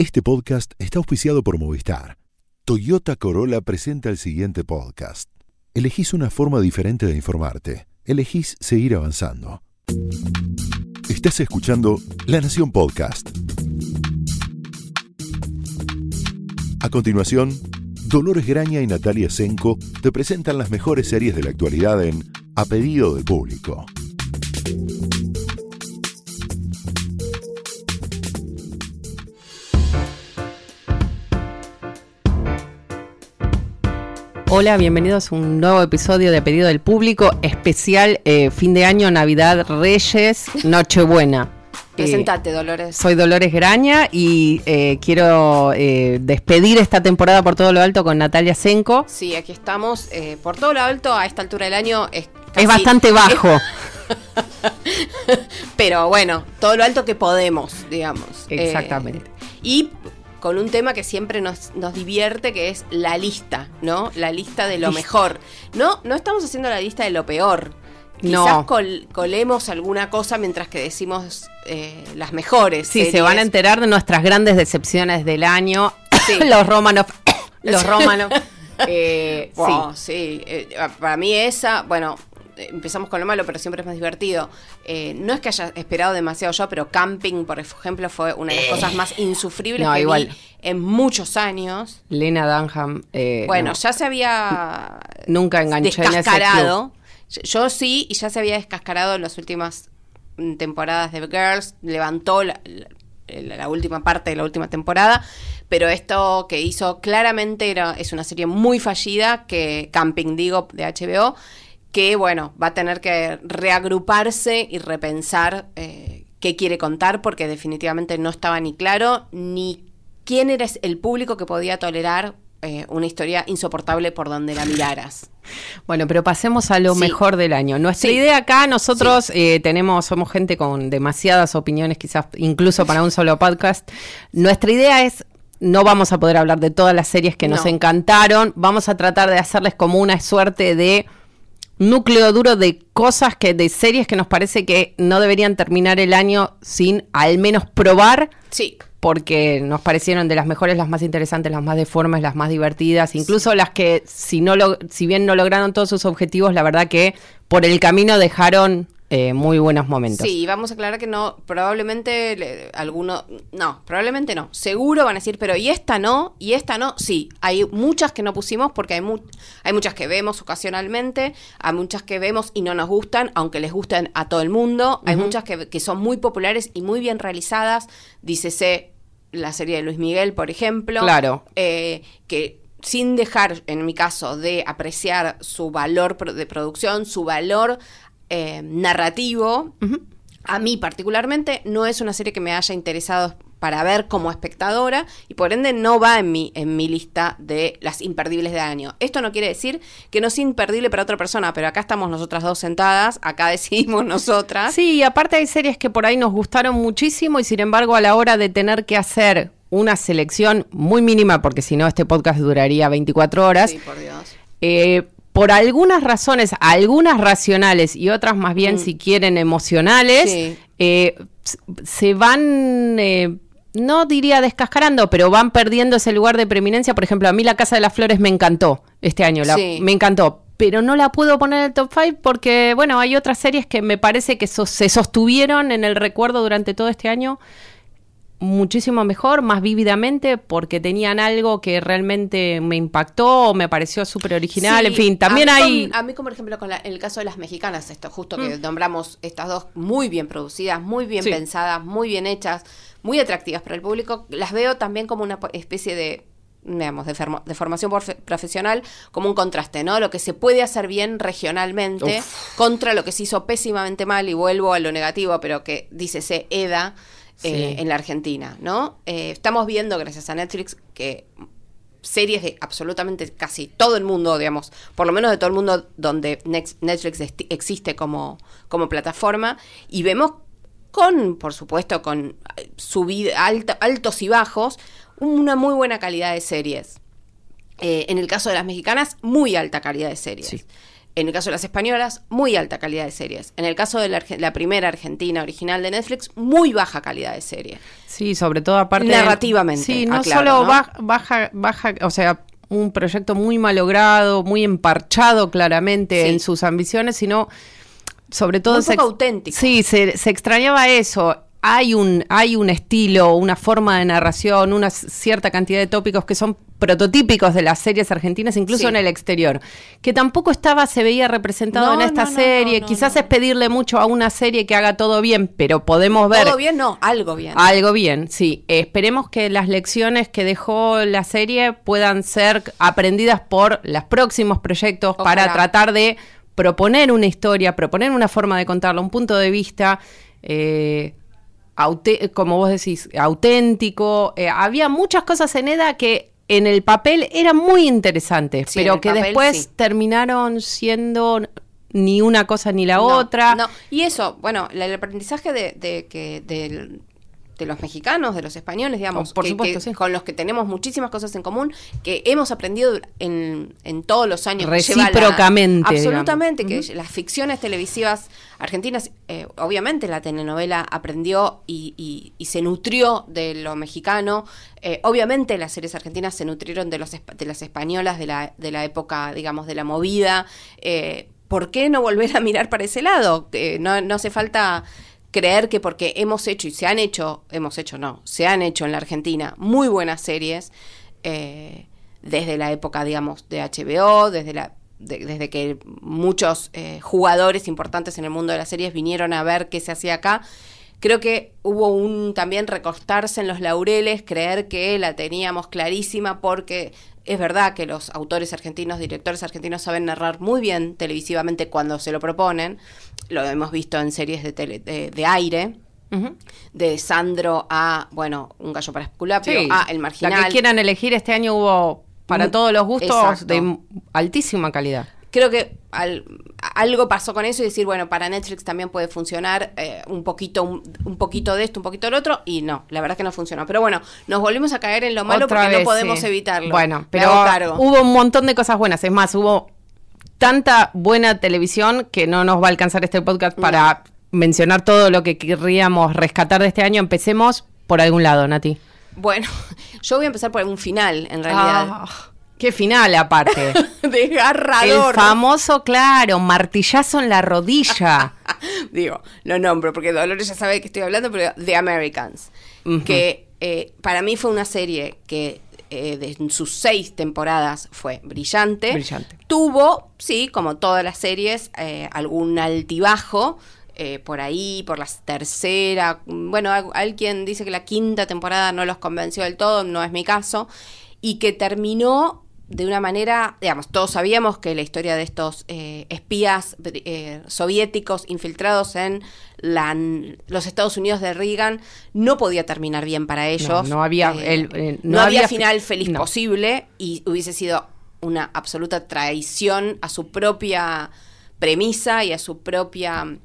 Este podcast está auspiciado por Movistar. Toyota Corolla presenta el siguiente podcast. Elegís una forma diferente de informarte. Elegís seguir avanzando. Estás escuchando La Nación Podcast. A continuación, Dolores Graña y Natalia Senko te presentan las mejores series de la actualidad en A Pedido de Público. Hola, bienvenidos a un nuevo episodio de Pedido del Público, especial eh, fin de año, Navidad, Reyes, Nochebuena. Presentate, Dolores. Soy Dolores Graña y eh, quiero eh, despedir esta temporada por todo lo alto con Natalia Senko. Sí, aquí estamos. eh, por todo lo alto, a esta altura del año es Es bastante bajo. Pero bueno, todo lo alto que podemos, digamos. Exactamente. Y con un tema que siempre nos, nos divierte, que es la lista, ¿no? La lista de lo Lista. mejor. No, no estamos haciendo la lista de lo peor. No. Quizás col- colemos alguna cosa mientras que decimos eh, las mejores. Sí, se van a enterar de nuestras grandes decepciones del año. Sí. los Romanov. los Romanov. Eh, Wow, sí. sí, eh, para mí esa, bueno, empezamos con lo malo, pero siempre es más divertido. Eh, no es que haya esperado demasiado yo, pero Camping, por ejemplo, fue una de las cosas más insufribles Eh. No, que igual. vi en muchos años. Lena Dunham. eh, Bueno, no. ya se había Nunca enganché en ese descascarado. Yo, yo sí, y ya se había descascarado en las últimas mm, temporadas de Girls. Levantó la, la- la última parte de la última temporada. Pero esto que hizo claramente era, es una serie muy fallida, que Camping, digo, de HBO, que bueno, va a tener que reagruparse y repensar eh, qué quiere contar, porque definitivamente no estaba ni claro ni quién era el público que podía tolerar eh, una historia insoportable por donde la miraras. Bueno, pero pasemos a lo Sí. mejor del año. Nuestra Sí. idea acá, nosotros eh, tenemos, somos gente con demasiadas opiniones, quizás incluso para un solo podcast. Nuestra idea es, no vamos a poder hablar de todas las series que nos No. encantaron, vamos a tratar de hacerles como una suerte de núcleo duro de cosas que, de series que nos parece que no deberían terminar el año sin al menos probar. Sí, porque nos parecieron de las mejores, las más interesantes, las más deformes, las más divertidas, incluso las que si no lo, si bien no lograron todos sus objetivos, la verdad que por el camino dejaron eh, muy buenos momentos. sí, vamos a aclarar que no, probablemente le- alguno, no, probablemente no, seguro van a decir, pero y esta no, y esta no, sí, hay muchas que no pusimos porque hay, mu- hay muchas que vemos ocasionalmente, hay muchas que vemos y no nos gustan, aunque les gusten a todo el mundo, hay muchas que, que son muy populares y muy bien realizadas, dícese la serie de Luis Miguel, por ejemplo, Claro. eh, que sin dejar, en mi caso, de apreciar su valor de producción, su valor eh, narrativo, a mí particularmente no es una serie que me haya interesado para ver como espectadora y por ende no va en mi, en mi lista de las imperdibles de año. Esto no quiere decir que no es imperdible para otra persona, pero acá estamos nosotras dos sentadas, acá decidimos nosotras. Sí, y aparte hay series que por ahí nos gustaron muchísimo y sin embargo a la hora de tener que hacer una selección muy mínima, porque si no este podcast duraría 24 horas, Sí, por Dios. Eh, por algunas razones, algunas racionales y otras más bien, si quieren, emocionales, Mm. Sí. eh, se van, eh, no diría descascarando, pero van perdiendo ese lugar de preeminencia. Por ejemplo, a mí La Casa de las Flores me encantó este año, la- Sí. me encantó. Pero no la puedo poner en el top 5 porque, bueno, hay otras series que me parece que so- se sostuvieron en el recuerdo durante todo este año muchísimo mejor, más vívidamente, porque tenían algo que realmente me impactó o me pareció súper original. Sí, en fin, también a hay... con- a mí, como por ejemplo, con la- el caso de las mexicanas, esto justo que Mm. nombramos estas dos muy bien producidas, muy bien Sí. pensadas, muy bien hechas, muy atractivas para el público, las veo también como una especie de digamos, de, fermo- de formación profe- profesional, como un contraste, ¿no? Lo que se puede hacer bien regionalmente Uf. contra lo que se hizo pésimamente mal, y vuelvo a lo negativo, pero que dice se EDA eh, en la Argentina, ¿no? Eh, estamos viendo, gracias a Netflix, que series de absolutamente casi todo el mundo, digamos, por lo menos de todo el mundo donde Netflix existe como, como plataforma, y vemos con, por supuesto, con eh, subida, alta- altos y bajos, una muy buena calidad de series. Eh, en el caso de las mexicanas, muy alta calidad de series. Sí. En el caso de las españolas, muy alta calidad de series. En el caso de la, la primera argentina original de Netflix, muy baja calidad de serie. Sí, sobre todo aparte... Narrativamente. Sí, no aclaro, solo ¿no? Baja, baja, baja, o sea, un proyecto muy malogrado, muy emparchado claramente Sí. en sus ambiciones, sino sobre todo... Se poco auténtico. Sí, se, se extrañaba eso. Hay un, hay un estilo, una forma de narración, una cierta cantidad de tópicos que son prototípicos de las series argentinas, incluso Sí. en el exterior, que tampoco estaba, se veía representado No, en esta no, no, serie. Quizás es pedirle mucho a una serie que haga todo bien, pero podemos ver Todo bien, no, algo bien. algo bien, sí. Esperemos que las lecciones que dejó la serie puedan ser aprendidas por los próximos proyectos para tratar de proponer una historia, proponer una forma de contarla, un punto de vista, eh, como vos decís, auténtico. Eh, había muchas cosas en EDA que en el papel eran muy interesantes, Sí, pero que papel, después sí. terminaron siendo ni una cosa ni la No, otra. No, y eso, bueno, el aprendizaje de, de que del- de los mexicanos, de los españoles, digamos, Oh, por que- supuesto, que- sí. con los que tenemos muchísimas cosas en común, que hemos aprendido en, en todos los años. la- Recíprocamente, absolutamente, digamos. que las ficciones televisivas argentinas, eh, obviamente la telenovela aprendió y, y- y se nutrió de lo mexicano. Eh, obviamente las series argentinas se nutrieron de, los, de las españolas de la, de la época, digamos, de la movida. Eh, ¿Por qué no volver a mirar para ese lado? No, no hace falta creer que porque hemos hecho y se han hecho, hemos hecho no, se han hecho en la Argentina muy buenas series eh, desde la época, digamos, de HBO, desde la de- desde que muchos eh, jugadores importantes en el mundo de las series vinieron a ver qué se hacía acá. Creo que hubo un también recostarse en los laureles, creer que la teníamos clarísima porque es verdad que los autores argentinos, directores argentinos saben narrar muy bien televisivamente cuando se lo proponen. Lo hemos visto en series de, tele- de, de aire, de Sandro a, bueno, Un gallo para Esculapio, Sí, a El Marginal. La que quieran elegir este año hubo para Mm, todos los gustos exacto. de altísima calidad. Creo que al- algo pasó con eso y decir, bueno, para Netflix también puede funcionar eh, un poquito un, un poquito de esto, un poquito del otro, y no, la verdad que no funcionó. Pero bueno, nos volvimos a caer en lo malo Otra porque no podemos sí. evitarlo. Bueno, pero hubo un montón de cosas buenas. Es más, hubo tanta buena televisión que no nos va a alcanzar este podcast para mencionar todo lo que querríamos rescatar de este año. Empecemos por algún lado, Nati. Bueno, yo voy a empezar por un final, en realidad. Ah, qué final aparte. El Desgarrador. famoso, claro, martillazo en la rodilla. Digo, lo nombro porque Dolores ya sabe de qué estoy hablando, pero The Americans. Que eh, para mí fue una serie que eh, de en sus seis temporadas fue brillante. Brillante. Tuvo, sí, como todas las series, eh, algún altibajo. eh, por ahí, por la tercera, bueno, al- alguien dice que la quinta temporada no los convenció del todo, no es mi caso, y que terminó de una manera, digamos, todos sabíamos que la historia de estos eh, espías eh, soviéticos infiltrados en la- los Estados Unidos de Reagan no podía terminar bien para ellos. no había- Eh, el- no, no había, había fi- final feliz no. posible y hubiese sido una absoluta traición a su propia premisa y a su propia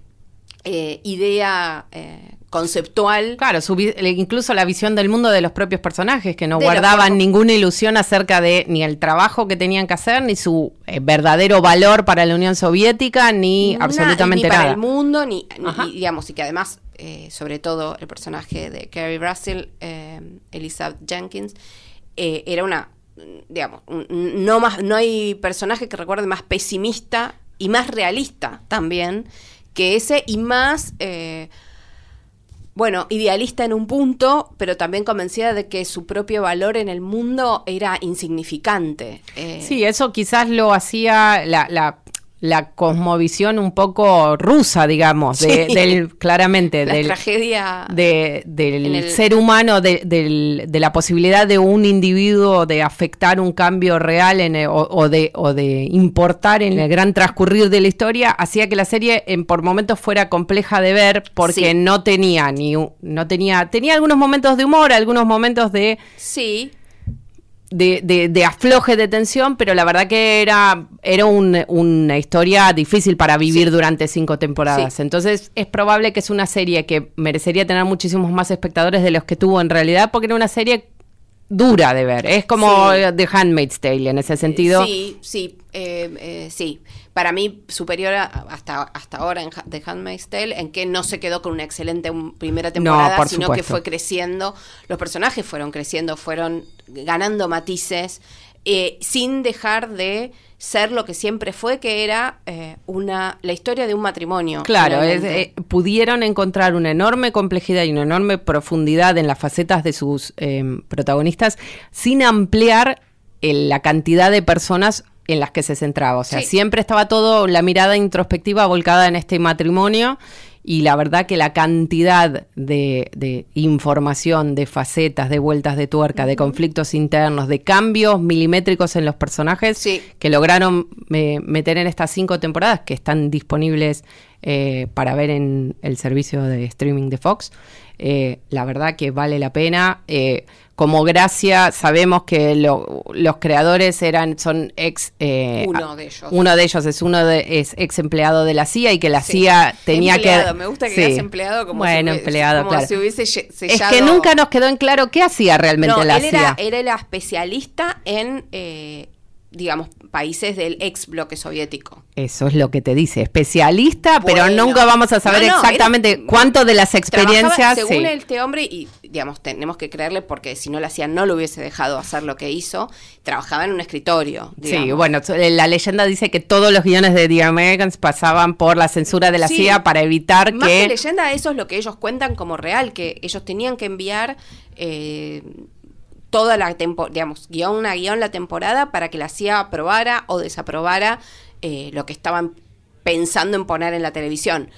idea conceptual. Claro, su incluso la visión del mundo de los propios personajes, que no guardaban ninguna ilusión acerca de ni el trabajo que tenían que hacer, ni su eh, verdadero valor para la Unión Soviética, ni absolutamente ni para nada. el mundo, ni, ni- digamos, y que además, eh, sobre todo el personaje de Carrie Russell, eh, Elizabeth Jenkins, eh, era una, digamos, no más, no hay personaje que recuerde más pesimista y más realista también que ese y más eh, bueno, idealista en un punto, pero también convencida de que su propio valor en el mundo era insignificante. Eh, Sí, eso quizás lo hacía la, la, la cosmovisión un poco rusa, digamos, de- Sí. del, claramente, la del, tragedia de- del el- ser humano, de, del- de la posibilidad de un individuo de afectar un cambio real en el- o, o de, o de importar en el gran transcurrir de la historia, hacía que la serie en, por momentos fuera compleja de ver porque Sí. no tenía ni no tenía tenía algunos momentos de humor, algunos momentos de Sí, de, de- de afloje de tensión, pero la verdad que era, era un- una historia difícil para vivir Sí. durante cinco temporadas. Sí. Entonces es probable que es una serie que merecería tener muchísimos más espectadores de los que tuvo en realidad, porque era una serie dura de ver. Es como Sí. The Handmaid's Tale en ese sentido. Sí, sí. Eh, eh, sí, para mí superior a- hasta, hasta ahora en The Handmaid's Tale, en que no se quedó con una excelente primera temporada, por sino que fue creciendo, los personajes fueron creciendo, fueron ganando matices, eh, sin dejar de ser lo que siempre fue, que era eh, una la historia de un matrimonio. Claro, es- eh, pudieron encontrar una enorme complejidad y una enorme profundidad en las facetas de sus eh, protagonistas sin ampliar la cantidad de personas en las que se centraba. O sea, Sí. siempre estaba todo la mirada introspectiva volcada en este matrimonio y la verdad que la cantidad de, de información, de facetas, de vueltas de tuerca, de conflictos internos, de cambios milimétricos en los personajes Sí. que lograron eh, meter en estas cinco temporadas que están disponibles eh, para ver en el servicio de streaming de Fox. Eh, la verdad que vale la pena. Como gracia, sabemos que lo- los creadores eran, son ex. eh, Uno de ellos. Uno de ellos es uno de, es ex empleado de la CIA y que la Sí. CIA tenía Empleado, que. Me gusta que Sí. empleado como, bueno, si, hubiese- empleado, como claro. si hubiese lle- Es sellado... que nunca nos quedó en claro qué hacía realmente No, la él CIA. era, era especialista en, eh, digamos, países del ex bloque soviético. Eso es lo que te dice, especialista, pero nunca vamos a saber No, no, exactamente era- cuánto de las experiencias. según sí. este hombre, y digamos, tenemos que creerle porque si no lo hacía no lo hubiese dejado hacer lo que hizo, trabajaba en un escritorio. Sí, bueno, eh, la leyenda dice que todos los guiones de The Americans pasaban por la censura de la Sí. CIA para evitar Más que que... leyenda, eso es lo que ellos cuentan como real, que ellos tenían que enviar eh, toda la temporada, digamos, guion a guion la temporada para que la CIA aprobara o desaprobara eh, lo que estaban pensando en poner en la televisión.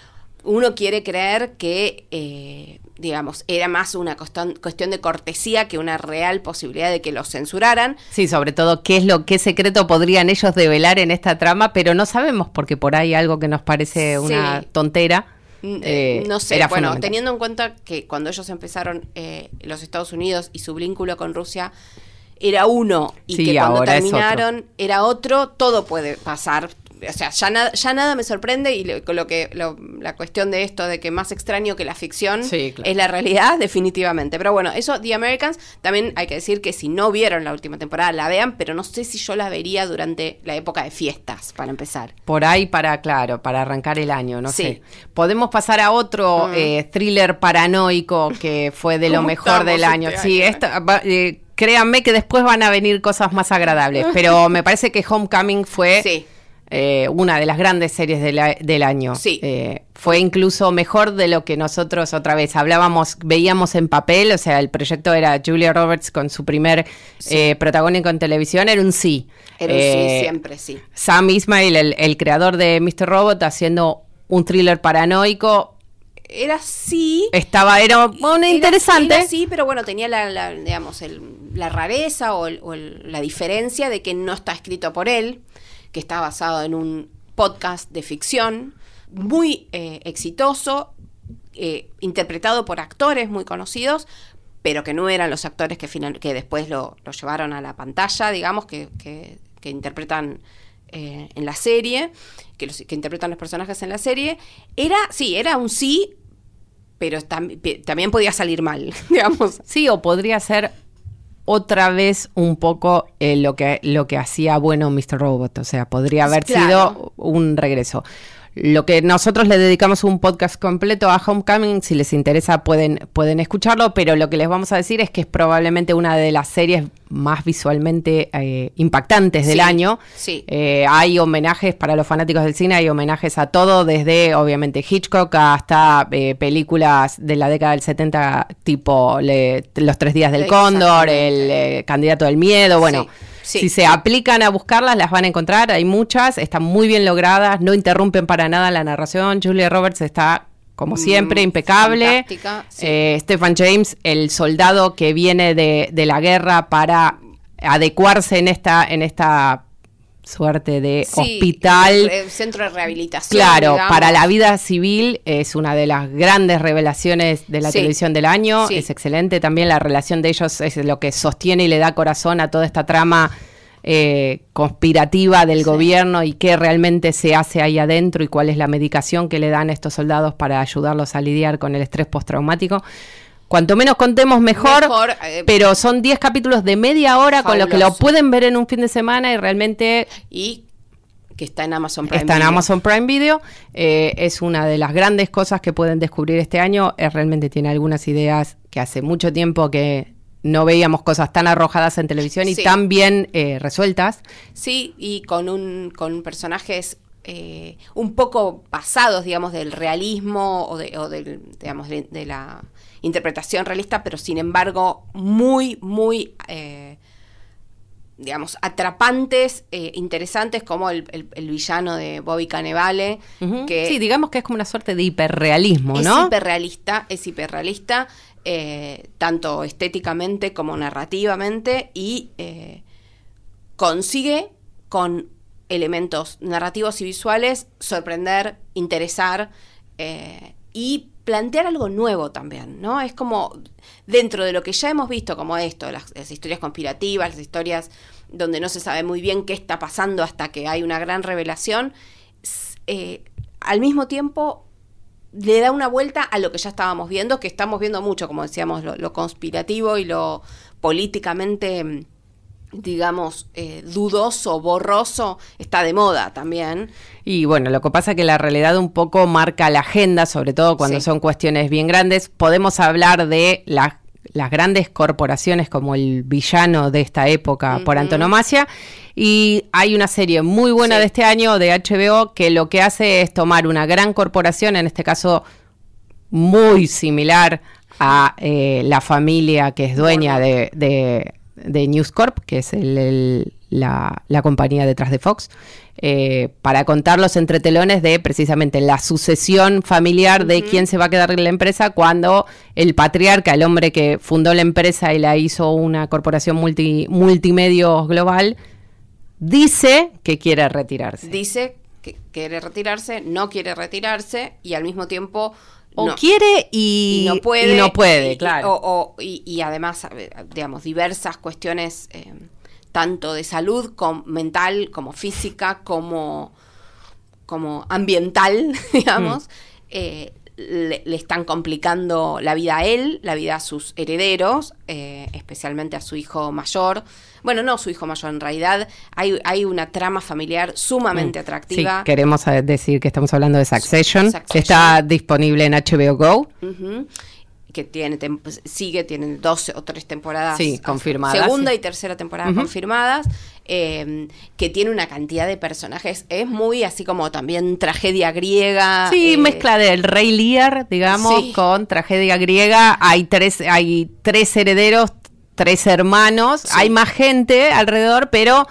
Uno quiere creer que, eh, digamos, era más una cuestión, de cortesía que una real posibilidad de que los censuraran. Sí, sobre todo qué es lo qué secreto podrían ellos develar en esta trama, pero no sabemos porque por ahí algo que nos parece una Sí. tontera. Mm, eh, eh, no sé, era bueno, teniendo en cuenta que cuando ellos empezaron eh, los Estados Unidos y su vínculo con Rusia era uno y Sí, que cuando otro. terminaron era otro, todo puede pasar. O sea, ya, nada ya nada me sorprende y lo, con lo que lo- la cuestión de esto de que más extraño que la ficción Sí, claro. es la realidad, definitivamente. Pero bueno, eso, The Americans, también hay que decir que si no vieron la última temporada, la vean, pero no sé si yo la vería durante la época de fiestas, para empezar. Por ahí para, claro, para arrancar el año, no Sí. sé. Podemos pasar a otro Mm. eh, thriller paranoico que fue de lo ¿Cómo mejor del año. este Sí, año, eh? esta, va- eh, créanme que después van a venir cosas más agradables, pero me parece que Homecoming fue Sí. Eh, una de las grandes series de la- del año. Sí. Eh, fue incluso mejor de lo que nosotros otra vez hablábamos, veíamos en papel, o sea, el proyecto era Julia Roberts con su primer eh, protagónico en televisión, era un sí. Era un sí, Eh, siempre sí. Sam Ismail, el, el creador de Mr. Robot, haciendo un thriller paranoico. Era sí. Estaba, era bueno, Era- interesante. era sí, pero bueno, tenía la, la, digamos, el- la rareza o, el- o el- la diferencia de que no está escrito por él, que está basado en un podcast de ficción muy eh, exitoso, eh, interpretado por actores muy conocidos, pero que no eran los actores que, final, que después lo, lo llevaron a la pantalla, digamos, que, que- interpretan eh, en la serie, que, los, que interpretan los personajes en la serie. Era, sí, era un sí, pero tam- también podía salir mal, digamos. Sí, o podría ser otra vez un poco eh, lo que lo que hacía bueno Mr. Robot, o sea, podría haber Claro. sido un regreso. Lo que nosotros le dedicamos un podcast completo a Homecoming, si les interesa pueden, pueden escucharlo, pero lo que les vamos a decir es que es probablemente una de las series más visualmente eh, impactantes del Sí, año. sí. Eh, hay homenajes para los fanáticos del cine, hay homenajes a todo, desde obviamente Hitchcock hasta eh, películas de la década del 70, tipo le- Los Tres Días del Cóndor, el eh, Candidato del Miedo, bueno. Sí, sí. Si se aplican a buscarlas, las van a encontrar. Hay muchas, están muy bien logradas, no interrumpen para nada la narración. Julia Roberts está, como siempre, Mm, impecable. fantástica, sí. Eh, Stephen James, el soldado que viene de, de la guerra para adecuarse en esta, en esta suerte de Sí, hospital. el- centro de rehabilitación. Claro, digamos. para la vida civil es una de las grandes revelaciones de la Sí. televisión del año. Sí. Es excelente también la relación de ellos, es lo que sostiene y le da corazón a toda esta trama eh, conspirativa del gobierno y qué realmente se hace ahí adentro y cuál es la medicación que le dan a estos soldados para ayudarlos a lidiar con el estrés postraumático. Cuanto menos contemos mejor, Mejor, eh, pero son 10 capítulos de media hora con lo que lo pueden ver en un fin de semana y realmente Y que está en Amazon Prime Está en. Amazon Prime Video. Eh, es una de las grandes cosas que pueden descubrir este año. Eh, realmente tiene algunas ideas que hace mucho tiempo que no veíamos cosas tan arrojadas en televisión y Sí. tan bien eh, resueltas. Sí, y con un con personajes eh, un poco pasados, digamos, del realismo o, de, o del, digamos, de, de la interpretación realista, pero sin embargo muy, muy, eh, digamos, atrapantes, eh, interesantes, como el, el- el villano de Bobby Cannavale, Ujú. que Sí, digamos que es como una suerte de hiperrealismo, es ¿no? hiperrealista, es hiperrealista, eh, tanto estéticamente como narrativamente, y consigue con elementos narrativos y visuales sorprender, interesar y plantear algo nuevo también, ¿no? Es como dentro de lo que ya hemos visto como esto, las, historias conspirativas, las historias donde no se sabe muy bien qué está pasando hasta que hay una gran revelación, eh, al mismo tiempo le da una vuelta a lo que ya estábamos viendo, que estamos viendo mucho, como decíamos, lo, lo conspirativo y lo políticamente, mm, digamos, eh, dudoso, borroso, está de moda también. Y bueno, lo que pasa es que la realidad un poco marca la agenda, sobre todo cuando Sí. son cuestiones bien grandes. Podemos hablar de las las grandes corporaciones como el villano de esta época por antonomasia. Y hay una serie muy buena Sí. de este año de HBO que lo que hace es tomar una gran corporación, en este caso muy similar a eh, la familia que es dueña de, de, de News Corp, que es el- el- la, la compañía detrás de Fox, eh, para contar los entretelones de precisamente la sucesión familiar de quién se va a quedar en la empresa cuando el patriarca, el hombre que fundó la empresa y la hizo una corporación multi, multimedios global, dice que quiere retirarse. Dice que quiere retirarse, no quiere retirarse y al mismo tiempo... o no- quiere y, y no puede. y no puede, y- claro. o- o- y, además, digamos, diversas cuestiones, eh, tanto de salud mental, como física, como, como ambiental, digamos, Mm. eh, le, le están complicando la vida a él, la vida a sus herederos, eh, especialmente a su hijo mayor. Bueno, no su hijo mayor, en realidad hay, hay una trama familiar sumamente atractiva. Mm. Sí, queremos decir que estamos hablando de Succession, Succession. que está disponible en HBO Go. Que tiene sigue tienen 12 o tres temporadas Sí, ah, confirmadas, segunda sí. y tercera temporada confirmadas eh, que tiene una cantidad de personajes es muy así como también tragedia griega Sí, eh, mezcla del Rey Lear, digamos, sí. con tragedia griega. Hay tres, hay tres herederos, tres hermanos, Sí. hay más gente alrededor, pero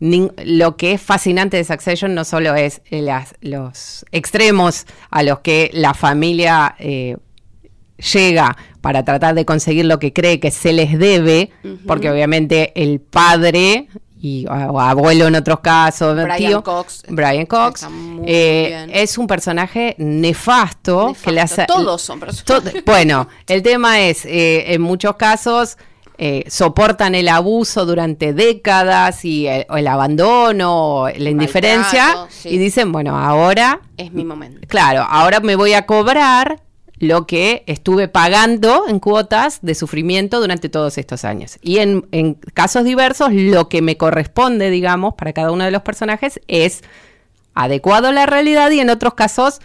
lo que es fascinante de Succession no solo es las- los extremos a los que la familia eh, llega para tratar de conseguir lo que cree que se les debe, porque obviamente el padre y o abuelo en otros casos, Brian tío, Cox. Brian Cox, eh, es un personaje nefasto, Nefasto. que le hace Todos son personajes. to- bueno, el tema es eh, en muchos casos eh, soportan el abuso durante décadas y el, o el abandono, la indiferencia Maltrato, sí. y dicen bueno ahora es mi momento Claro, ahora me voy a cobrar lo que estuve pagando en cuotas de sufrimiento durante todos estos años. Y en, en casos diversos, lo que me corresponde, digamos, para cada uno de los personajes es adecuado a la realidad y en otros casos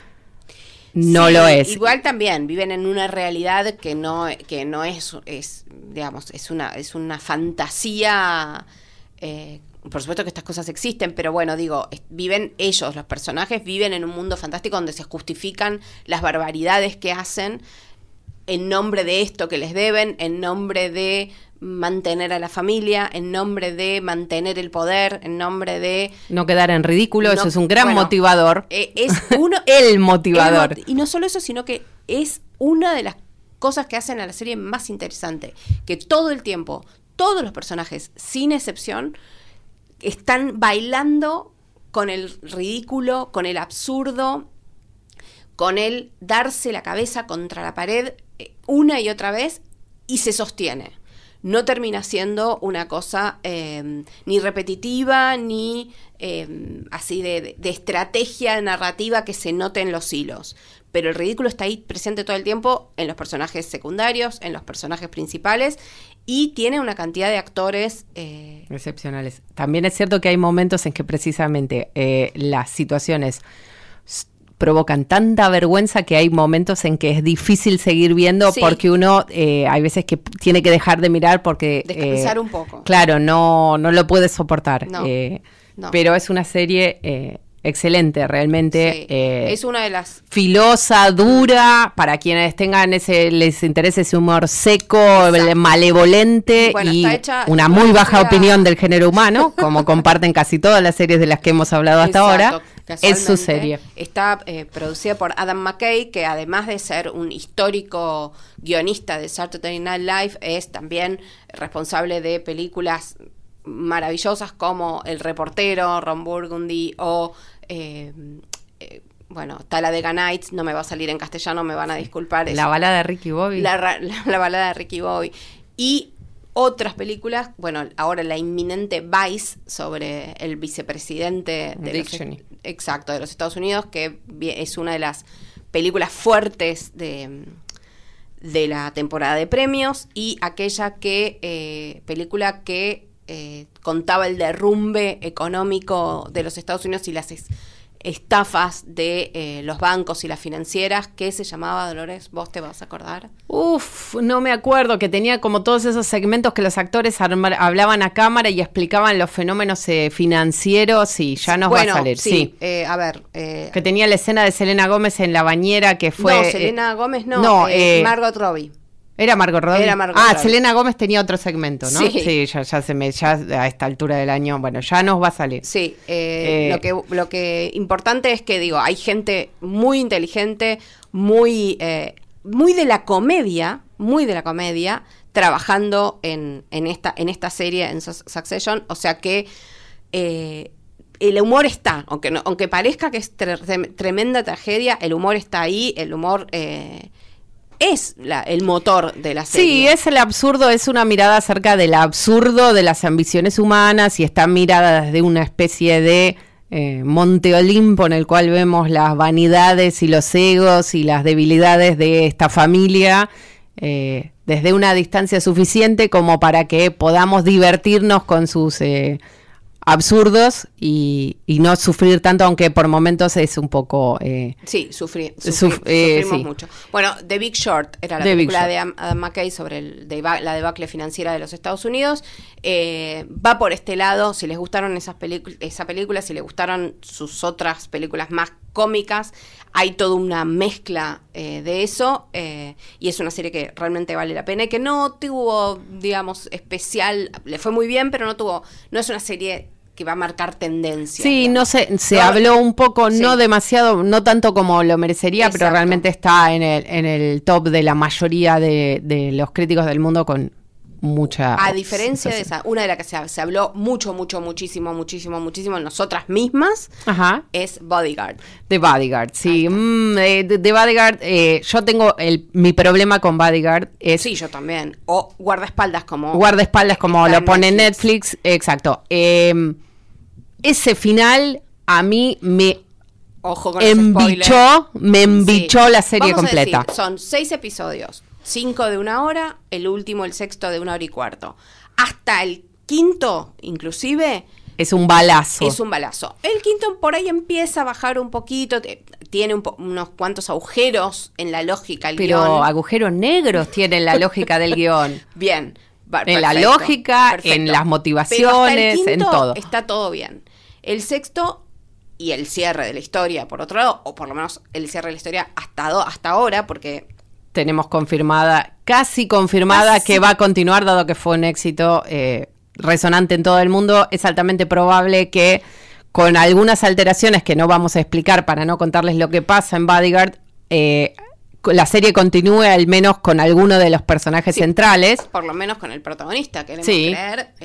no Sí, lo es. Igual también viven en una realidad que no, que no es, es, digamos, es una, es una fantasía. eh, por supuesto que estas cosas existen, pero bueno, digo, viven ellos, los personajes, viven en un mundo fantástico donde se justifican las barbaridades que hacen en nombre de esto que les deben, en nombre de mantener a la familia, en nombre de mantener el poder, en nombre de No quedar en ridículo, No, eso es un gran bueno, motivador. eh, es uno El motivador. el y no solo eso, sino que es una de las cosas que hacen a la serie más interesante. Que todo el tiempo, todos los personajes, sin excepción, están bailando con el ridículo, con el absurdo, con el darse la cabeza contra la pared eh, una y otra vez y se sostiene. No termina siendo una cosa eh, ni repetitiva ni eh, así de, de estrategia narrativa que se note en los hilos. Pero el ridículo está ahí presente todo el tiempo en los personajes secundarios, en los personajes principales y tiene una cantidad de actores eh, excepcionales. También es cierto que hay momentos en que precisamente eh, las situaciones provocan tanta vergüenza que hay momentos en que es difícil seguir viendo porque uno eh, hay veces que tiene que dejar de mirar porque descansar un poco. claro no no lo puede soportar pero es una serie excelente, realmente. Eh, es una de las... Filosa, dura, para quienes tengan ese, les interese ese humor seco, malevolente y una muy baja opinión del género humano, como comparten casi todas las series de las que hemos hablado hasta ahora. Es su serie. Está eh, producida por Adam McKay, que además de ser un histórico guionista de Saturday Night Live, es también responsable de películas maravillosas como El reportero, Ron Burgundy o eh, eh, bueno, Talladega Nights, no me va a salir en castellano, me van a disculpar. La balada de Ricky Bobby. La, balada de Ricky Bobby. Y otras películas, bueno, ahora la inminente Vice sobre el vicepresidente de los, exacto, de los Estados Unidos, que es una de las películas fuertes de, de la temporada de premios, y aquella que, eh, película que eh, contaba el derrumbe económico de los Estados Unidos y las estafas de eh, los bancos y las financieras, ¿qué se llamaba, Dolores? ¿Vos te vas a acordar? Uf, no me acuerdo, que tenía como todos esos segmentos que los actores hablaban a cámara y explicaban los fenómenos eh, financieros y ya nos va a salir. Sí, a ver. que tenía la escena de Selena Gómez en la bañera que fue... No, Selena Gómez no, no Margot Robbie. Era Margot Robbie. Era Margot ah, Selena Gómez tenía otro segmento, ¿no? Sí, ya, se me, ya a esta altura del año, bueno, ya nos va a salir. Sí, eh, eh, lo que lo que importante es que digo, hay gente muy inteligente, muy eh, muy de la comedia, muy de la comedia, trabajando en, en esta en esta serie en Succession, o sea que el humor está, aunque aunque parezca que es tremenda tragedia, el humor está ahí, el humor es el motor de la serie. Sí, es el absurdo, es una mirada acerca del absurdo de las ambiciones humanas y está mirada desde una especie de eh, Monte Olimpo en el cual vemos las vanidades y los egos y las debilidades de esta familia. Eh, desde una distancia suficiente como para que podamos divertirnos con sus eh, absurdos y, no sufrir tanto, aunque por momentos es un poco... Eh, sí, sufrir eh, sufrimos mucho. Bueno, The Big Short era la película de Adam McKay sobre el, la debacle financiera de los Estados Unidos. Eh, va por este lado, si les gustaron esas esa película, si les gustaron sus otras películas más cómicas, hay toda una mezcla de eso y es una serie que realmente vale la pena y que no tuvo, digamos, especial, le fue muy bien, pero no tuvo, no es una serie que va a marcar tendencia. Sí, no sé, se habló un poco, no demasiado, no tanto como lo merecería, pero realmente está en el, en el top de la mayoría de, de los críticos del mundo con mucha... A diferencia de esa, una de las que se, habló mucho, mucho, muchísimo, muchísimo, muchísimo nosotras mismas, es Bodyguard. The Bodyguard, sí. Mm, eh, The Bodyguard, eh, yo tengo el, mi problema con Bodyguard es... Sí, yo también. O guardaespaldas como... Guardaespaldas como lo pone Netflix. Netflix, exacto. Eh, ese final a mí me Ojo con embichó, me embichó la serie completa. son seis episodios, cinco de una hora, el último, el sexto de una hora y cuarto. Hasta el quinto, inclusive, es un balazo. Es un balazo. El quinto por ahí empieza a bajar un poquito, tiene unos cuantos agujeros en la lógica el Pero agujeros negros tienen la lógica del guion. Bien. en la lógica, en las motivaciones, en todo. Está todo bien. El sexto y el cierre de la historia, por otro lado, o por lo menos el cierre de la historia hasta, hasta ahora, porque... Tenemos confirmada, casi confirmada, que va a continuar, dado que fue un éxito eh, resonante en todo el mundo. Es altamente probable que con algunas alteraciones que no vamos a explicar para no contarles lo que pasa en Bodyguard, eh, la serie continúe al menos con alguno de los personajes centrales. Por lo menos con el protagonista, queremos sí,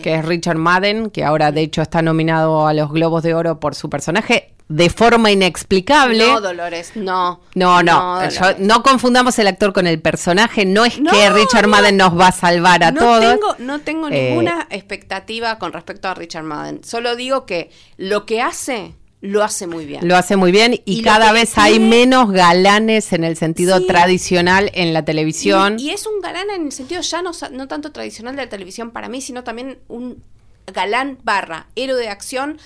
Que es Richard Madden, que ahora de hecho está nominado a los Globos de Oro por su personaje de forma inexplicable. No, Dolores, no. No, no. No, confundamos el actor con el personaje. No es que Richard Madden nos va a salvar a todos. Tengo, no tengo eh, ninguna expectativa con respecto a Richard Madden. Solo digo que lo que hace lo hace muy bien. Lo hace muy bien y, cada vez hay menos galanes en el sentido Sí. tradicional en la televisión. Y, y es un galán en el sentido ya no, no tanto tradicional de la televisión para mí, sino también un galán barra héroe de acción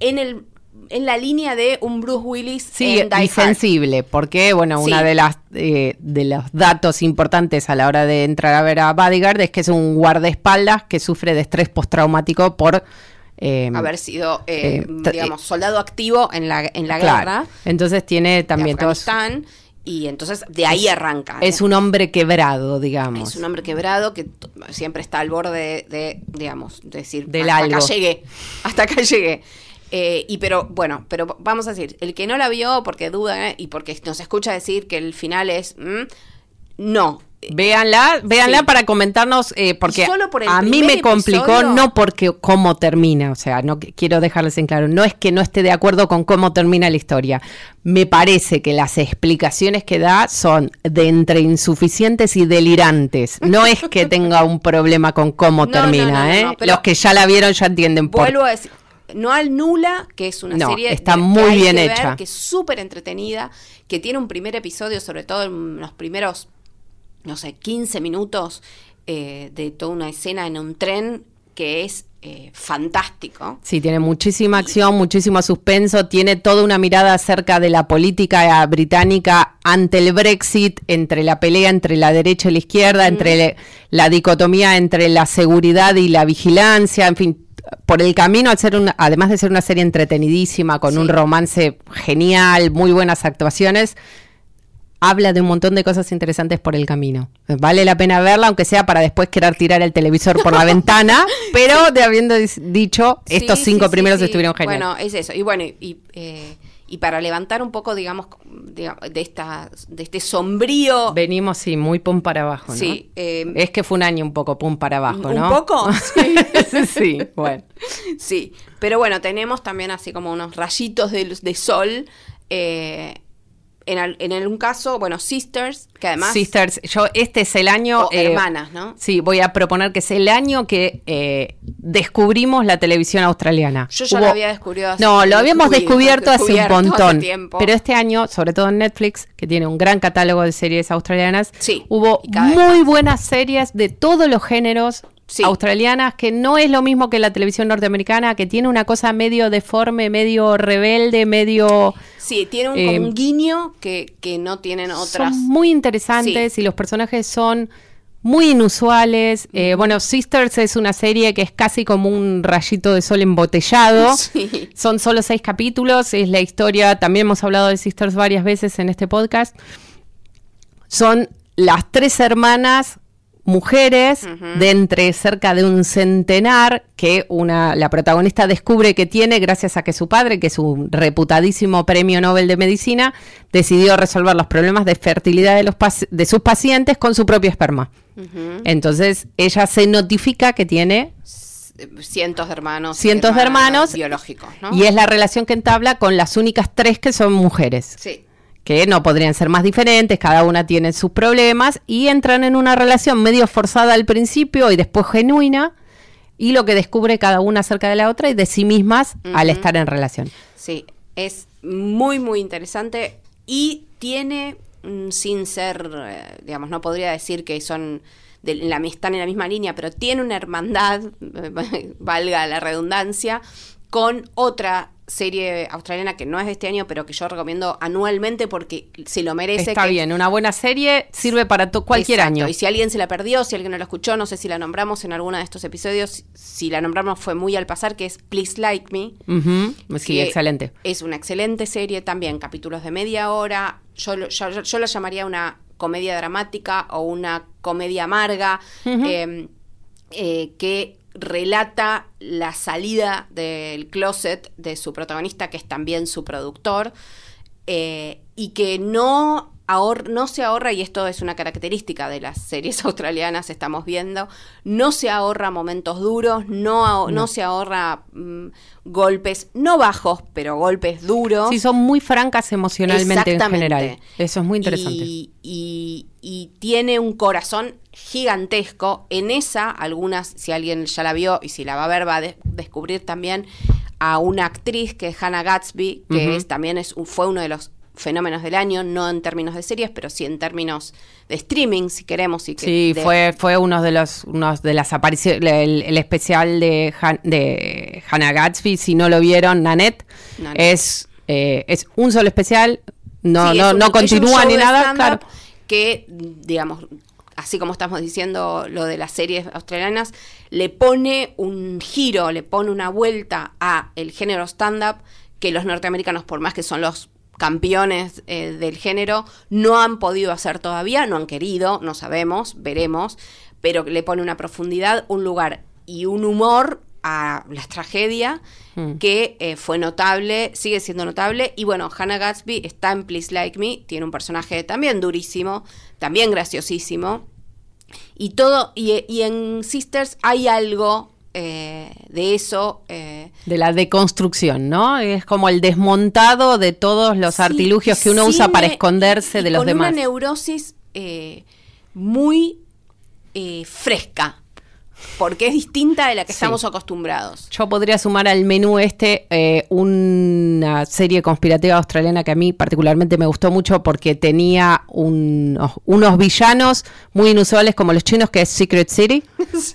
en el en la línea de un Bruce Willis Sí, en Die y Hard. sensible, porque bueno, una Sí. de las eh, de los datos importantes a la hora de entrar a ver a Bodyguard es que es un guardaespaldas que sufre de estrés postraumático por eh, haber sido, eh, eh, tra- digamos, soldado activo en la, en la claro. guerra Entonces tiene de también todos y entonces de ahí arranca. es ¿eh? un hombre quebrado, digamos. Es un hombre quebrado que siempre está al borde de, de, digamos, decir, Del hasta algo. acá llegué, hasta acá llegué. Eh, y pero, bueno, pero vamos a decir, el que no la vio porque duda ¿eh? y porque nos escucha decir que el final es, mm, no. Véanla, véanla Sí. para comentarnos, eh, porque por a mí me complicó episodio- no porque cómo termina, o sea, no qu- quiero dejarles en claro, no es que no esté de acuerdo con cómo termina la historia. Me parece que las explicaciones que da son de entre insuficientes y delirantes. No es que tenga un problema con cómo No, termina, no, no, ¿eh? Los que ya la vieron ya entienden por Vuelvo a decir, no al Nula, que es una serie está muy bien que ver, hecha. que es súper entretenida, que tiene un primer episodio, sobre todo en los primeros, no sé, 15 minutos eh, de toda una escena en un tren que es eh, fantástico. Sí, tiene muchísima acción, muchísimo suspenso, tiene toda una mirada acerca de la política británica ante el Brexit, entre la pelea entre la derecha y la izquierda, entre le- la dicotomía entre la seguridad y la vigilancia, en fin, por el camino, al ser una, además de ser una serie entretenidísima, con Sí. un romance genial, muy buenas actuaciones, habla de un montón de cosas interesantes por el camino. Vale la pena verla, aunque sea para después querer tirar el televisor por la ventana, pero de habiendo dicho, estos cinco sí, primeros sí. estuvieron genial. Bueno, es eso. Y bueno, y, eh, y para levantar un poco, digamos, digamos, de esta de este sombrío Venimos, sí, muy pum para abajo, ¿no? Sí, eh, es que fue un año un poco pum para abajo, ¿Un ¿no? poco? Sí. sí, bueno. Sí, pero bueno, tenemos también así como unos rayitos de, luz- de sol. eh, en, al- en algún caso, bueno, Sisters, que además... Sisters, yo este es el año... o eh, hermanas, ¿no? Sí, voy a proponer que es el año que eh, descubrimos la televisión australiana. Yo ya Hubo- lo había descubierto hace- No, lo habíamos descubierto, hace un descubierto hace montón. tiempo. pero este año, sobre todo en Netflix, que tiene un gran catálogo de series australianas, Sí, hubo muy buenas series de todos los géneros. Sí. australianas que no es lo mismo que la televisión norteamericana que tiene una cosa medio deforme medio rebelde medio Sí, tiene un, eh, como un guiño que, que no tienen otras... son muy interesantes y los personajes son muy inusuales. Eh, bueno, Sisters es una serie que es casi como un rayito de sol embotellado. Sí. Son solo seis capítulos. Es la historia, también hemos hablado de Sisters varias veces en este podcast. Son las tres hermanas mujeres de entre cerca de un centenar que una la protagonista descubre que tiene gracias a que su padre, que es un reputadísimo premio Nobel de medicina, decidió resolver los problemas de fertilidad de los de sus pacientes con su propio esperma. Entonces, ella se notifica que tiene Cientos de hermanos. cientos de hermanos Biológicos, ¿no? y es la relación que entabla con las únicas tres que son mujeres Sí. Que no podrían ser más diferentes, cada una tiene sus problemas y entran en una relación medio forzada al principio y después genuina y lo que descubre cada una acerca de la otra y de sí mismas al estar en relación. Sí, es muy, muy interesante y tiene, sin ser, eh, digamos, no podría decir que son, de la, están en la misma línea, pero tiene una hermandad, valga la redundancia, con otra serie australiana que no es de este año, pero que yo recomiendo anualmente porque se lo merece. Está que- bien, una buena serie sirve para cualquier Exacto, año. Y si alguien se la perdió, si alguien no la escuchó, no sé si la nombramos en alguno de estos episodios, si la nombramos fue muy al pasar, que es Please Like Me. Ujú, Sí, excelente. Es una excelente serie también, capítulos de media hora. Yo, yo, yo- yo la llamaría una comedia dramática o una comedia amarga eh, eh, que relata la salida del closet de su protagonista, que es también su productor, eh, y que no, ahor- no se ahorra, y esto es una característica de las series australianas, estamos viendo, no se ahorra momentos duros, no, no. se ahorra mm, golpes, no bajos, pero golpes duros. Sí, son muy francas emocionalmente en general. Eso es muy interesante. Y, y- y tiene un corazón gigantesco. En esa, algunas, si alguien ya la vio y si la va a ver, va a de- descubrir también a una actriz que es Hannah Gatsby, que es, también es, un- fue uno de los fenómenos del año, no en términos de series, pero sí en términos de streaming, si queremos. Y que Sí, de- fue, fue uno de los unos de las apariciones, el, el especial de, Han- de Hannah Gatsby, si no lo vieron, Nanette, Nanette. es, eh, es un solo especial, no, Sí, no, es un- no es un continúa ni nada, claro. Que, digamos, así como estamos diciendo lo de las series australianas, le pone un giro, le pone una vuelta a el género stand-up que los norteamericanos, por más que son los campeones eh, del género, no han podido hacer todavía, no han querido, no sabemos, veremos, pero le pone una profundidad, un lugar y un humor a la tragedia Mm. que eh, fue notable, sigue siendo notable. Y bueno, Hannah Gatsby está en Please Like Me, tiene un personaje también durísimo, también graciosísimo. Y todo, y, y en Sisters hay algo eh, de eso. eh, De la deconstrucción, ¿no? Es como el desmontado de todos los sí, artilugios que uno usa para esconderse y de los con demás. una neurosis eh, muy fresca, porque es distinta de la que Sí. estamos acostumbrados. Yo podría sumar al menú este eh, una serie conspirativa australiana que a mí particularmente me gustó mucho porque tenía unos, unos villanos muy inusuales como los chinos, que es Secret City.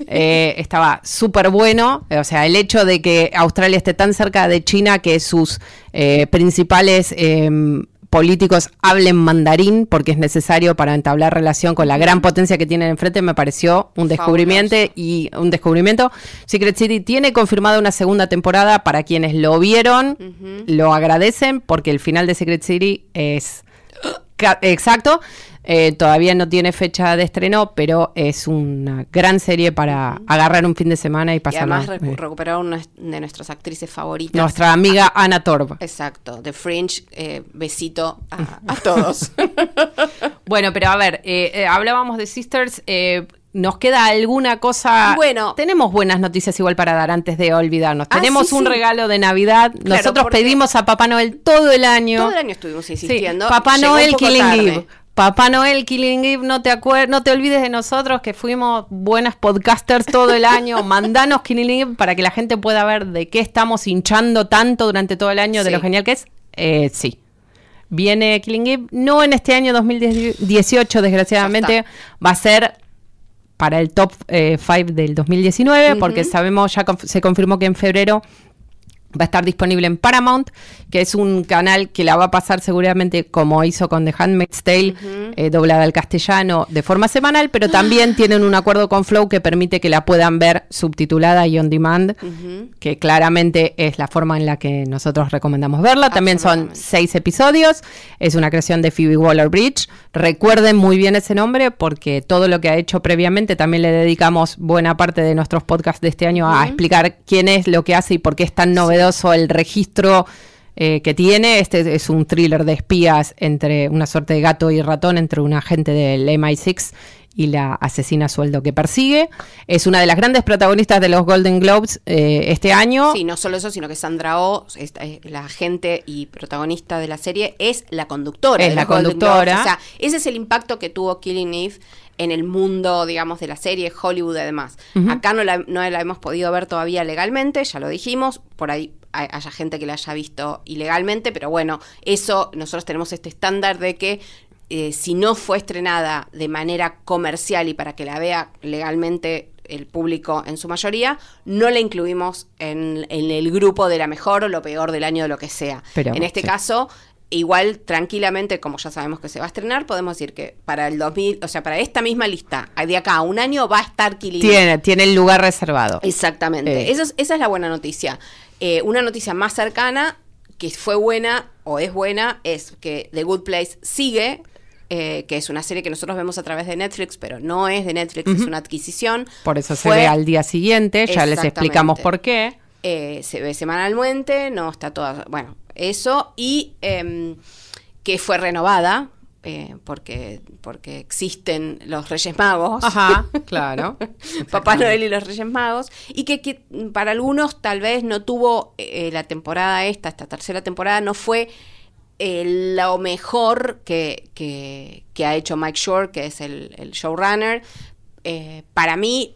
Eh, estaba súper bueno. O sea, el hecho de que Australia esté tan cerca de China que sus eh, principales... políticos hablen mandarín porque es necesario para entablar relación con la gran potencia que tienen enfrente me pareció un descubrimiento y un descubrimiento. Secret City tiene confirmada una segunda temporada para quienes lo vieron, lo agradecen porque el final de Secret City es exacto. Eh, todavía no tiene fecha de estreno, pero es una gran serie para agarrar un fin de semana y Y pasarla. además recu- eh, recuperaron una de nuestras actrices favoritas. nuestra amiga Ana Torb. Exacto, The Fringe, eh, besito a, a todos. Bueno, pero a ver, eh, eh, hablábamos de Sisters. eh, ¿Nos queda alguna cosa? Bueno. tenemos buenas noticias igual para dar antes de olvidarnos. Ah, Tenemos sí, un sí. regalo de Navidad. Nosotros pedimos a Papá Noel todo el año. Todo el año estuvimos Sí, insistiendo. Papá Llegó Noel Killing tarde. Papá Noel Killing Eve, no te acuer no te olvides de nosotros que fuimos buenas podcasters todo el año. Mandanos Killing Eve para que la gente pueda ver de qué estamos hinchando tanto durante todo el año, de lo genial que es. Eh, sí. Viene Killing Eve, no en este año 2018, desgraciadamente, va a ser para el top 5 del 2019, porque sabemos, ya conf- se confirmó que en febrero va a estar disponible en Paramount, que es un canal que la va a pasar seguramente como hizo con The Handmaid's Tale, eh, doblada al castellano de forma semanal, pero también tienen un acuerdo con Flow que permite que la puedan ver subtitulada y on demand, que claramente es la forma en la que nosotros recomendamos verla. También son seis episodios, es una creación de Phoebe Waller-Bridge. Recuerden muy bien ese nombre porque todo lo que ha hecho previamente también le dedicamos buena parte de nuestros podcasts de este año a explicar quién es, lo que hace y por qué es tan novedoso el registro eh, que tiene. Este es un thriller de espías entre una suerte de gato y ratón entre un agente del MI6 y la asesina sueldo que persigue. Es una de las grandes protagonistas de los Golden Globes eh, este año. Sí, no solo eso, sino que Sandra Oh, esta- eh, la agente y protagonista de la serie, es la conductora. Es de la los conductora. Globes. O sea, ese es el impacto que tuvo Killing Eve en el mundo, digamos, de la serie, Hollywood y demás. Acá no la, no la hemos podido ver todavía legalmente, ya lo dijimos, por ahí hay- haya gente que la haya visto ilegalmente, pero bueno, eso, nosotros tenemos este estándar de que eh, si no fue estrenada de manera comercial y para que la vea legalmente el público en su mayoría, no la incluimos en, en el grupo de la mejor o lo peor del año o lo que sea. Pero, en este sí. caso, igual tranquilamente, como ya sabemos que se va a estrenar, podemos decir que para el 2000, o sea, para esta misma lista, de acá a un año va a estar Killing. Tiene, tiene el lugar reservado. Exactamente. Eh. Eso es- esa es la buena noticia. Eh, una noticia más cercana, que fue buena o es buena, es que The Good Place sigue, eh, que es una serie que nosotros vemos a través de Netflix, pero no es de Netflix, es una adquisición. Por eso se ve al día siguiente, ya les explicamos por qué. se ve semanalmente, no está toda, bueno, eso, y em, que fue renovada, eh, porque, porque existen los Reyes Magos. Ajá, claro. Papá Noel y los Reyes Magos, y que, que para algunos tal vez no tuvo eh, la temporada esta, esta tercera temporada, no fue eh, lo mejor que, que- que ha hecho Mike Shore, que es el, el showrunner. Eh, para mí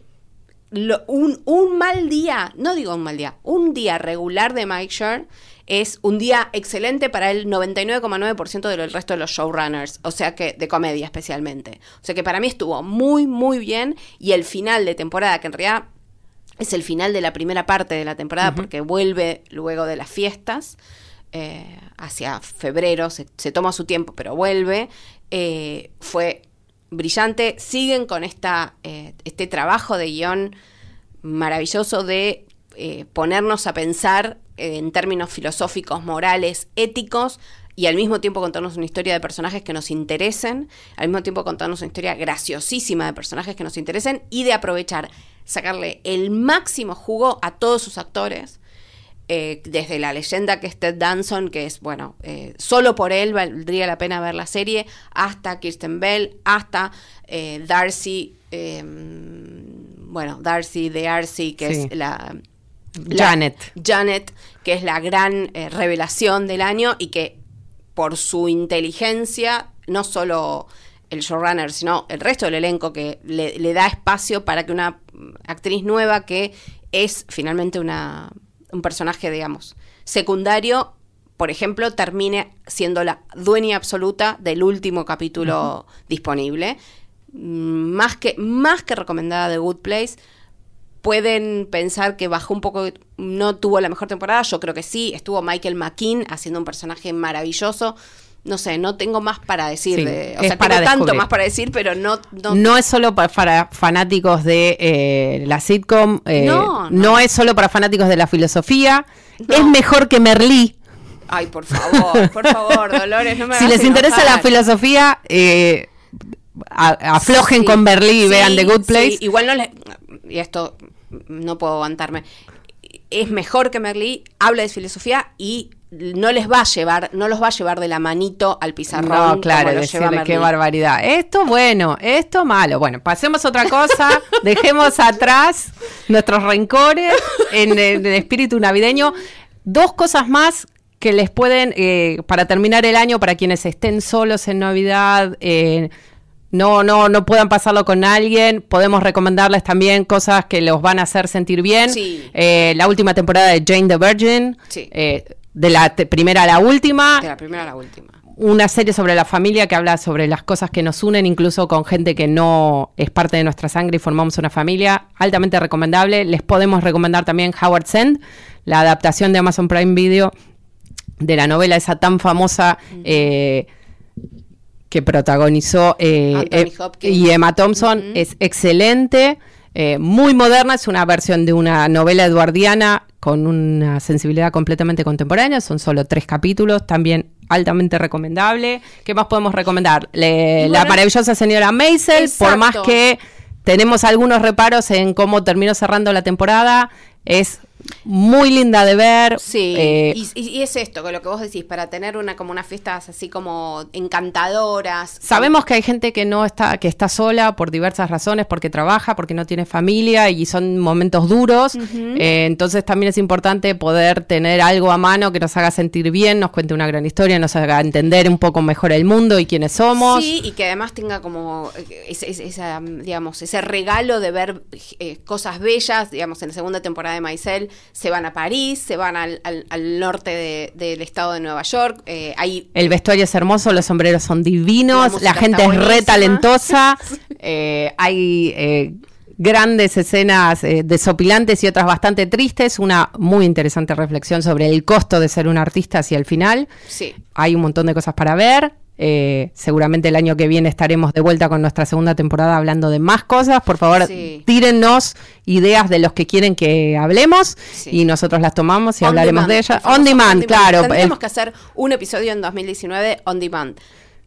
lo- un, un mal día, no digo un mal día, un día regular de Mike Schur es un día excelente para el 99,9% del resto de los showrunners, o sea que de comedia especialmente. O sea que para mí estuvo muy, muy bien y el final de temporada, que en realidad es el final de la primera parte de la temporada porque vuelve luego de las fiestas, eh, hacia febrero, se, se toma su tiempo, pero vuelve, eh, fue brillante. Siguen con esta, eh, este trabajo de guion maravilloso de ponernos a pensar en términos filosóficos, morales, éticos, y al mismo tiempo contarnos una historia de personajes que nos interesen, al mismo tiempo contarnos una historia graciosísima de personajes que nos interesen y de aprovechar, sacarle el máximo jugo a todos sus actores. eh, desde la leyenda que es Ted Danson, que es, bueno, eh, solo por él valdría la pena ver la serie, hasta Kirsten Bell, hasta eh, Darcy, eh, bueno, Darcy de Arcy, que Sí. es la, la- Janet. Janet, que es la gran eh, revelación del año y que por su inteligencia, no solo el showrunner, sino el resto del elenco que le, le da espacio para que una mm, actriz nueva que es finalmente una, un personaje, digamos, secundario, por ejemplo, termine siendo la dueña absoluta del último capítulo disponible. Mm, Más que, más que recomendada de Good Place, pueden pensar que bajó un poco, no tuvo la mejor temporada, yo creo que sí, estuvo Michael McKean haciendo un personaje maravilloso. No sé, no tengo más para decir. Sí, de- o es sea, para tengo tanto descubrir. más para decir, pero no... no, No, es solo pa- para fanáticos de eh, la sitcom, eh, No, no, no. es solo para fanáticos de la filosofía, es mejor que Merlí. Ay, por favor, por favor, Dolores, no me Si les interesa la filosofía, eh, aflojen Sí, con Berlí y sí, vean The Good sí, Place. igual no le... Y esto no puedo aguantarme. Es mejor que Merlí hable de filosofía y no les va a llevar, no los va a llevar de la manito al pizarrón. No, claro, decirle qué barbaridad. Esto bueno, esto malo. Bueno, pasemos a otra cosa, dejemos atrás nuestros rencores en el, el espíritu navideño. Dos cosas más que les pueden, eh, para terminar el año, para quienes estén solos en Navidad, eh, no, no, no puedan pasarlo con alguien, podemos recomendarles también cosas que los van a hacer sentir bien. Sí. Eh, la última temporada de Jane the Virgin, Sí. eh, de la primera a la última De la primera a la última. una serie sobre la familia que habla sobre las cosas que nos unen, incluso con gente que no es parte de nuestra sangre y formamos una familia, altamente recomendable. Les podemos recomendar también Howard Send, la adaptación de Amazon Prime Video de la novela esa tan famosa eh, que protagonizó eh, Anthony eh, Hopkins. y Emma Thompson. Es excelente, eh, muy moderna, es una versión de una novela eduardiana con una sensibilidad completamente contemporánea. Son solo tres capítulos, también altamente recomendable. ¿Qué más podemos recomendar? Le- la maravillosa señora Maisel, por más que tenemos algunos reparos en cómo terminó cerrando la temporada, es muy linda de ver. Sí, eh, y, es esto, con lo que vos decís, para tener una como unas fiestas así como encantadoras. Sabemos que hay gente que no está, que está sola por diversas razones, porque trabaja, porque no tiene familia y son momentos duros. Eh, entonces también es importante poder tener algo a mano que nos haga sentir bien, nos cuente una gran historia, nos haga entender un poco mejor el mundo y quiénes somos. Sí, y que además tenga como eh, ese, ese- esa, digamos, ese regalo de ver eh, cosas bellas, digamos, en la segunda temporada de Maisel se van a París, se van al, al- al norte de- del estado de Nueva York, eh, hay El vestuario es hermoso, los sombreros son divinos, la, gente es re talentosa, eh, hay eh, grandes escenas eh, desopilantes y otras bastante tristes, una muy interesante reflexión sobre el costo de ser un artista hacia el final. Sí. Hay un montón de cosas para ver. Eh, seguramente el año que viene estaremos de vuelta con nuestra segunda temporada hablando de más cosas. Por favor, Sí. tírennos ideas de los que quieren que hablemos Sí. y nosotros las tomamos y On hablaremos demand, de el ellas. On demand, claro. Tendríamos el- que hacer un episodio en 2019 on demand.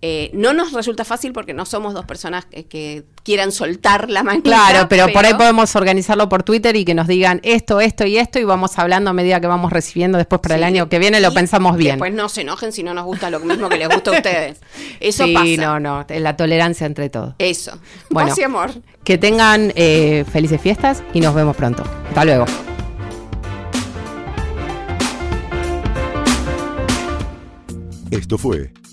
Eh, no nos resulta fácil porque no somos dos personas que, que quieran soltar la manita. Claro, pero, por ahí podemos organizarlo por Twitter y que nos digan esto, esto y esto y vamos hablando a medida que vamos recibiendo después para el año que viene, lo Y pensamos bien. Después no se enojen si no nos gusta lo mismo que les gusta a ustedes. Eso sí, pasa. no, no, la tolerancia entre todos. Eso. Bueno. Paz y amor. Que tengan eh, felices fiestas y nos vemos pronto. Hasta luego. Esto fue